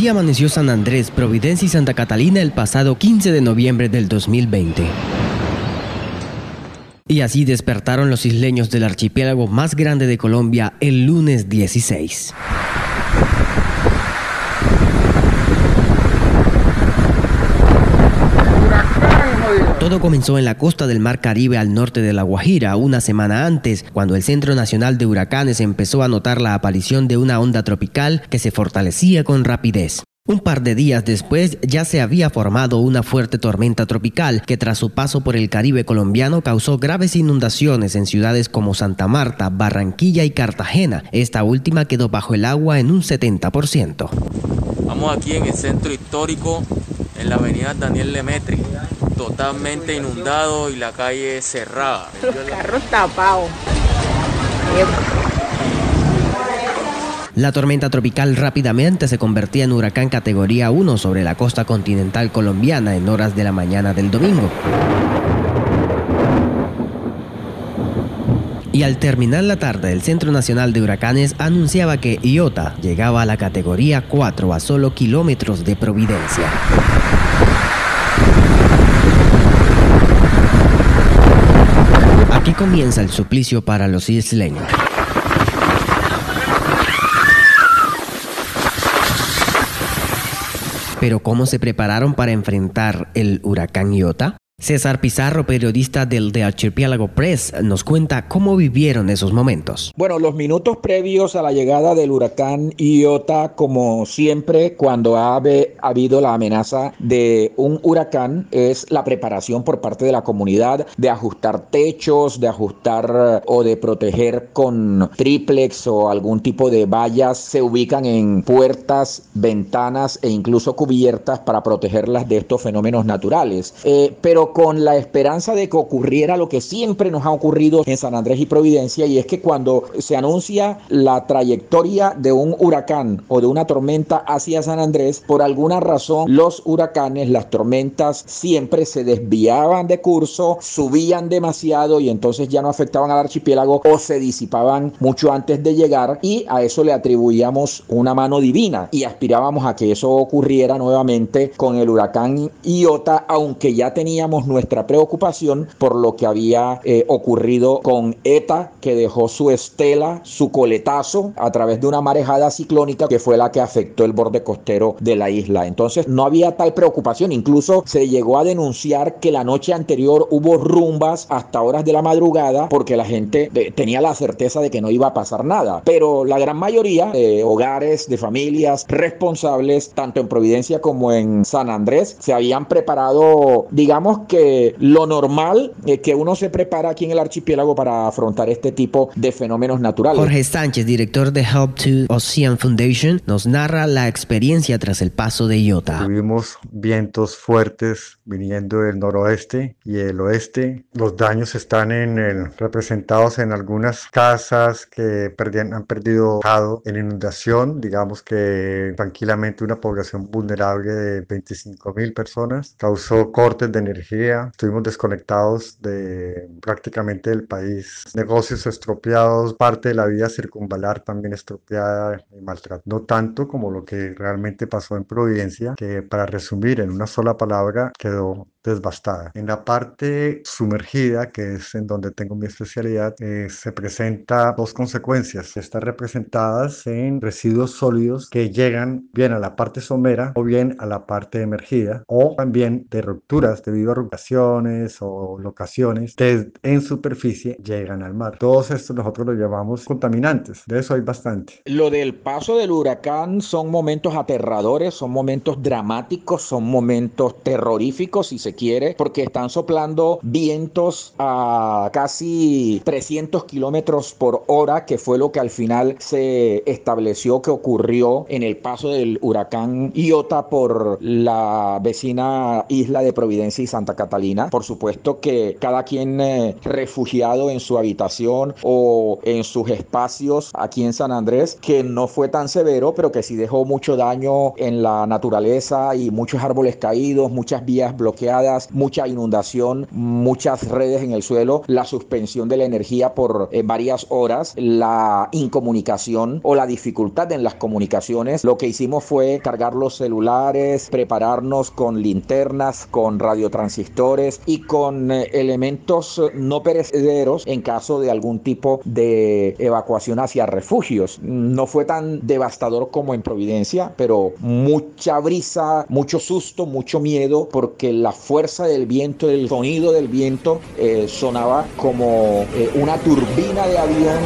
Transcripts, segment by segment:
Así amaneció San Andrés, Providencia y Santa Catalina el pasado 15 de noviembre del 2020. Y así despertaron los isleños del archipiélago más grande de Colombia el lunes 16. Todo comenzó en la costa del Mar Caribe al norte de La Guajira una semana antes, cuando el Centro Nacional de Huracanes empezó a notar la aparición de una onda tropical que se fortalecía con rapidez. Un par de días después ya se había formado una fuerte tormenta tropical que tras su paso por el Caribe colombiano causó graves inundaciones en ciudades como Santa Marta, Barranquilla y Cartagena. Esta última quedó bajo el agua en un 70%. Vamos aquí en el centro histórico, en la avenida Daniel Lemetri, totalmente inundado y la calle cerrada. Los carros tapados. La tormenta tropical rápidamente se convertía en huracán categoría 1 sobre la costa continental colombiana en horas de la mañana del domingo. Y al terminar la tarde, el Centro Nacional de Huracanes anunciaba que Iota llegaba a la categoría 4 a solo kilómetros de Providencia. Aquí comienza el suplicio para los isleños. Pero ¿cómo se prepararon para enfrentar el huracán Iota? César Pizarro, periodista del The Archipiélago Press, nos cuenta cómo vivieron esos momentos. Bueno, los minutos previos a la llegada del huracán Iota, como siempre, cuando ha habido la amenaza de un huracán, es la preparación por parte de la comunidad de ajustar techos, de ajustar o de proteger con triplex o algún tipo de vallas. Se ubican en puertas, ventanas e incluso cubiertas para protegerlas de estos fenómenos naturales. Eh, pero con la esperanza de que ocurriera lo que siempre nos ha ocurrido en San Andrés y Providencia, y es que cuando se anuncia la trayectoria de un huracán o de una tormenta hacia San Andrés, por alguna razón los huracanes, las tormentas siempre se desviaban de curso, subían demasiado y entonces ya no afectaban al archipiélago o se disipaban mucho antes de llegar y a eso le atribuíamos una mano divina y aspirábamos a que eso ocurriera nuevamente con el huracán Iota, aunque ya teníamos nuestra preocupación por lo que había eh, ocurrido con ETA, que dejó su estela, su coletazo a través de una marejada ciclónica que fue la que afectó el borde costero de la isla. Entonces no había tal preocupación, incluso se llegó a denunciar que la noche anterior hubo rumbas hasta horas de la madrugada porque la gente eh, tenía la certeza de que no iba a pasar nada. Pero la gran mayoría de hogares, de familias responsables, tanto en Providencia como en San Andrés, se habían preparado, digamos, que lo normal es que uno se prepara aquí en el archipiélago para afrontar este tipo de fenómenos naturales. Jorge Sánchez, director de Help to Ocean Foundation, nos narra la experiencia tras el paso de Iota. Tuvimos vientos fuertes viniendo del noroeste y el oeste. Los daños están en representados en algunas casas que perdían, han perdido en inundación. Digamos que tranquilamente una población vulnerable de 25 mil personas causó cortes de energía estuvimos desconectados de prácticamente del país, negocios estropeados, parte de la vida circunvalar también estropeada y maltratada. No tanto como lo que realmente pasó en Providencia, que para resumir en una sola palabra quedó desbastada. En la parte sumergida, que es en donde tengo mi especialidad, eh, se presenta dos consecuencias. Están representadas en residuos sólidos que llegan bien a la parte somera o bien a la parte emergida o también de rupturas debido a rupturas o locaciones que en superficie llegan al mar. Todos estos nosotros los llamamos contaminantes. De eso hay bastante. Lo del paso del huracán son momentos aterradores, son momentos dramáticos, son momentos terroríficos si se quiere, porque están soplando vientos a casi 300 kilómetros por hora, que fue lo que al final se estableció que ocurrió en el paso del huracán Iota por la vecina isla de Providencia y Santa Catalina. Por supuesto que cada quien eh, refugiado en su habitación o en sus espacios aquí en San Andrés, que no fue tan severo, pero que sí dejó mucho daño en la naturaleza y muchos árboles caídos, muchas vías bloqueadas mucha inundación, muchas redes en el suelo, la suspensión de la energía por eh, varias horas, la incomunicación o la dificultad en las comunicaciones. Lo que hicimos fue cargar los celulares, prepararnos con linternas, con radiotransistores y con eh, elementos no perecederos en caso de algún tipo de evacuación hacia refugios. No fue tan devastador como en Providencia, pero mucha brisa, mucho susto, mucho miedo, porque la fuerza del viento, el sonido del viento eh, sonaba como eh, una turbina de avión.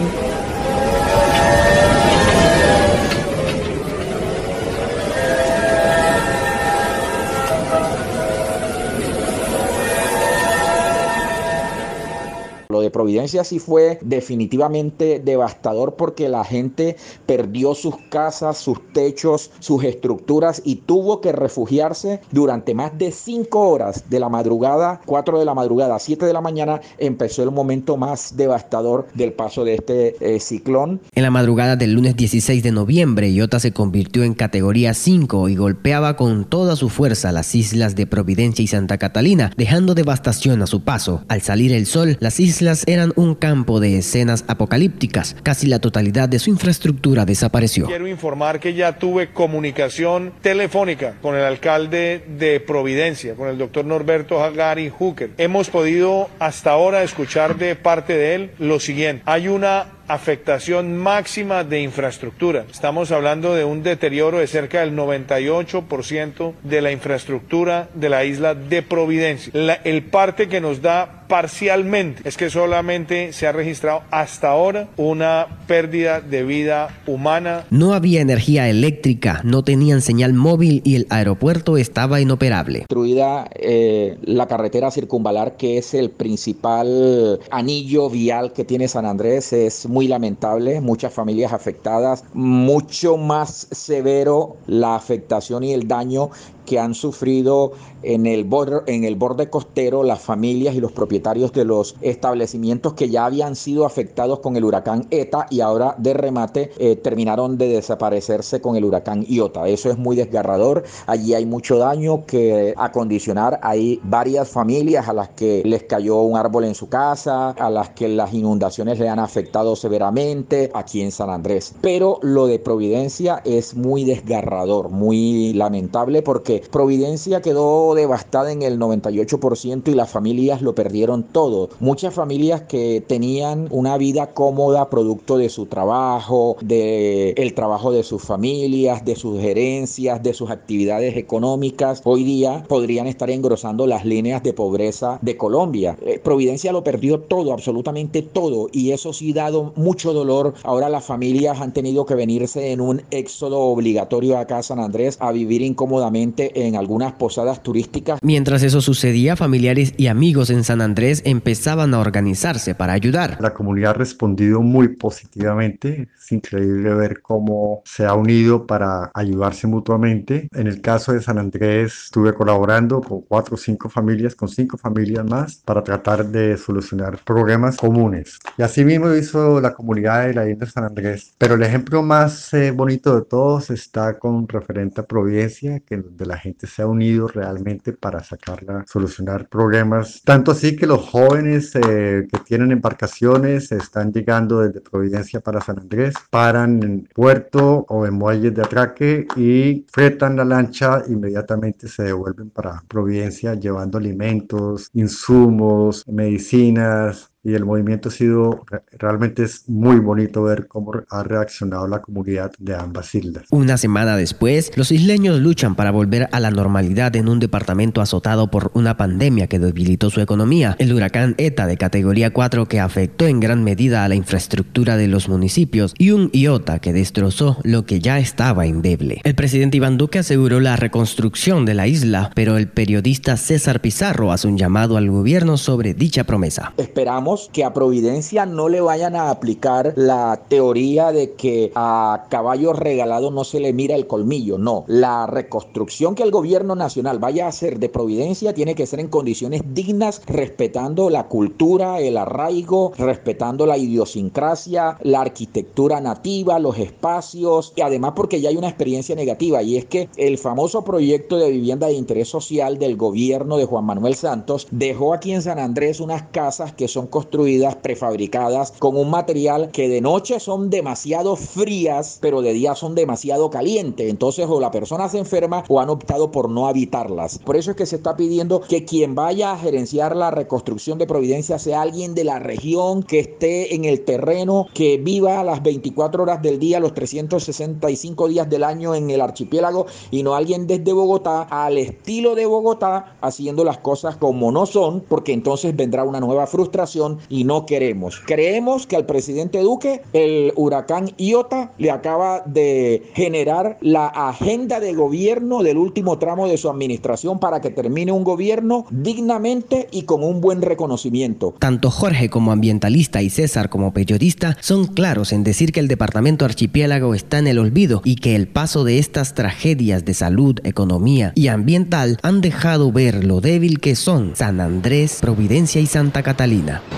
Providencia sí fue definitivamente devastador porque la gente perdió sus casas, sus techos, sus estructuras y tuvo que refugiarse durante más de cinco horas de la madrugada, 4 de la madrugada, 7 de la mañana, empezó el momento más devastador del paso de este eh, ciclón. En la madrugada del lunes 16 de noviembre, Iota se convirtió en categoría 5 y golpeaba con toda su fuerza las islas de Providencia y Santa Catalina, dejando devastación a su paso. Al salir el sol, las islas eran un campo de escenas apocalípticas. Casi la totalidad de su infraestructura desapareció. Quiero informar que ya tuve comunicación telefónica con el alcalde de Providencia, con el doctor Norberto Hagari Hooker. Hemos podido hasta ahora escuchar de parte de él lo siguiente. Hay una afectación máxima de infraestructura. Estamos hablando de un deterioro de cerca del 98% de la infraestructura de la isla de Providencia. el parte que nos da parcialmente es que solamente se ha registrado hasta ahora una pérdida de vida humana. No había energía eléctrica, no tenían señal móvil y el aeropuerto estaba inoperable. Destruida eh, la carretera circunvalar que es el principal anillo vial que tiene San Andrés es muy lamentable, muchas familias afectadas, mucho más severo la afectación y el daño que han sufrido en el, borde, en el borde costero las familias y los propietarios de los establecimientos que ya habían sido afectados con el huracán ETA y ahora de remate eh, terminaron de desaparecerse con el huracán Iota. Eso es muy desgarrador. Allí hay mucho daño que acondicionar. Hay varias familias a las que les cayó un árbol en su casa, a las que las inundaciones le han afectado severamente aquí en San Andrés. Pero lo de Providencia es muy desgarrador, muy lamentable porque Providencia quedó devastada en el 98% y las familias lo perdieron todo. Muchas familias que tenían una vida cómoda producto de su trabajo, de el trabajo de sus familias, de sus gerencias, de sus actividades económicas, hoy día podrían estar engrosando las líneas de pobreza de Colombia. Eh, Providencia lo perdió todo, absolutamente todo, y eso sí ha dado mucho dolor. Ahora las familias han tenido que venirse en un éxodo obligatorio acá a San Andrés a vivir incómodamente en algunas posadas turísticas. Mientras eso sucedía, familiares y amigos en San Andrés empezaban a organizarse para ayudar. La comunidad ha respondido muy positivamente. Es increíble ver cómo se ha unido para ayudarse mutuamente. En el caso de San Andrés, estuve colaborando con cuatro o cinco familias, con cinco familias más, para tratar de solucionar problemas comunes. Y así mismo hizo la comunidad de la isla de San Andrés. Pero el ejemplo más eh, bonito de todos está con referente a Providencia, que de la la gente se ha unido realmente para sacarla, solucionar problemas. Tanto así que los jóvenes eh, que tienen embarcaciones están llegando desde Providencia para San Andrés, paran en puerto o en muelles de atraque y fretan la lancha, inmediatamente se devuelven para Providencia llevando alimentos, insumos, medicinas, y el movimiento ha sido, realmente es muy bonito ver cómo ha reaccionado la comunidad de ambas islas. Una semana después, los isleños luchan para volver a la normalidad en un departamento azotado por una pandemia que debilitó su economía, el huracán ETA de categoría 4 que afectó en gran medida a la infraestructura de los municipios y un IOTA que destrozó lo que ya estaba endeble. El presidente Iván Duque aseguró la reconstrucción de la isla, pero el periodista César Pizarro hace un llamado al gobierno sobre dicha promesa. Esperamos que a Providencia no le vayan a aplicar la teoría de que a caballo regalado no se le mira el colmillo. No, la reconstrucción que el gobierno nacional vaya a hacer de Providencia tiene que ser en condiciones dignas, respetando la cultura, el arraigo, respetando la idiosincrasia, la arquitectura nativa, los espacios y además porque ya hay una experiencia negativa y es que el famoso proyecto de vivienda de interés social del gobierno de Juan Manuel Santos dejó aquí en San Andrés unas casas que son construidas prefabricadas con un material que de noche son demasiado frías, pero de día son demasiado calientes. Entonces o la persona se enferma o han optado por no habitarlas. Por eso es que se está pidiendo que quien vaya a gerenciar la reconstrucción de Providencia sea alguien de la región que esté en el terreno, que viva las 24 horas del día, los 365 días del año en el archipiélago y no alguien desde Bogotá al estilo de Bogotá haciendo las cosas como no son, porque entonces vendrá una nueva frustración y no queremos. Creemos que al presidente Duque el huracán Iota le acaba de generar la agenda de gobierno del último tramo de su administración para que termine un gobierno dignamente y con un buen reconocimiento. Tanto Jorge como ambientalista y César como periodista son claros en decir que el departamento archipiélago está en el olvido y que el paso de estas tragedias de salud, economía y ambiental han dejado ver lo débil que son San Andrés, Providencia y Santa Catalina.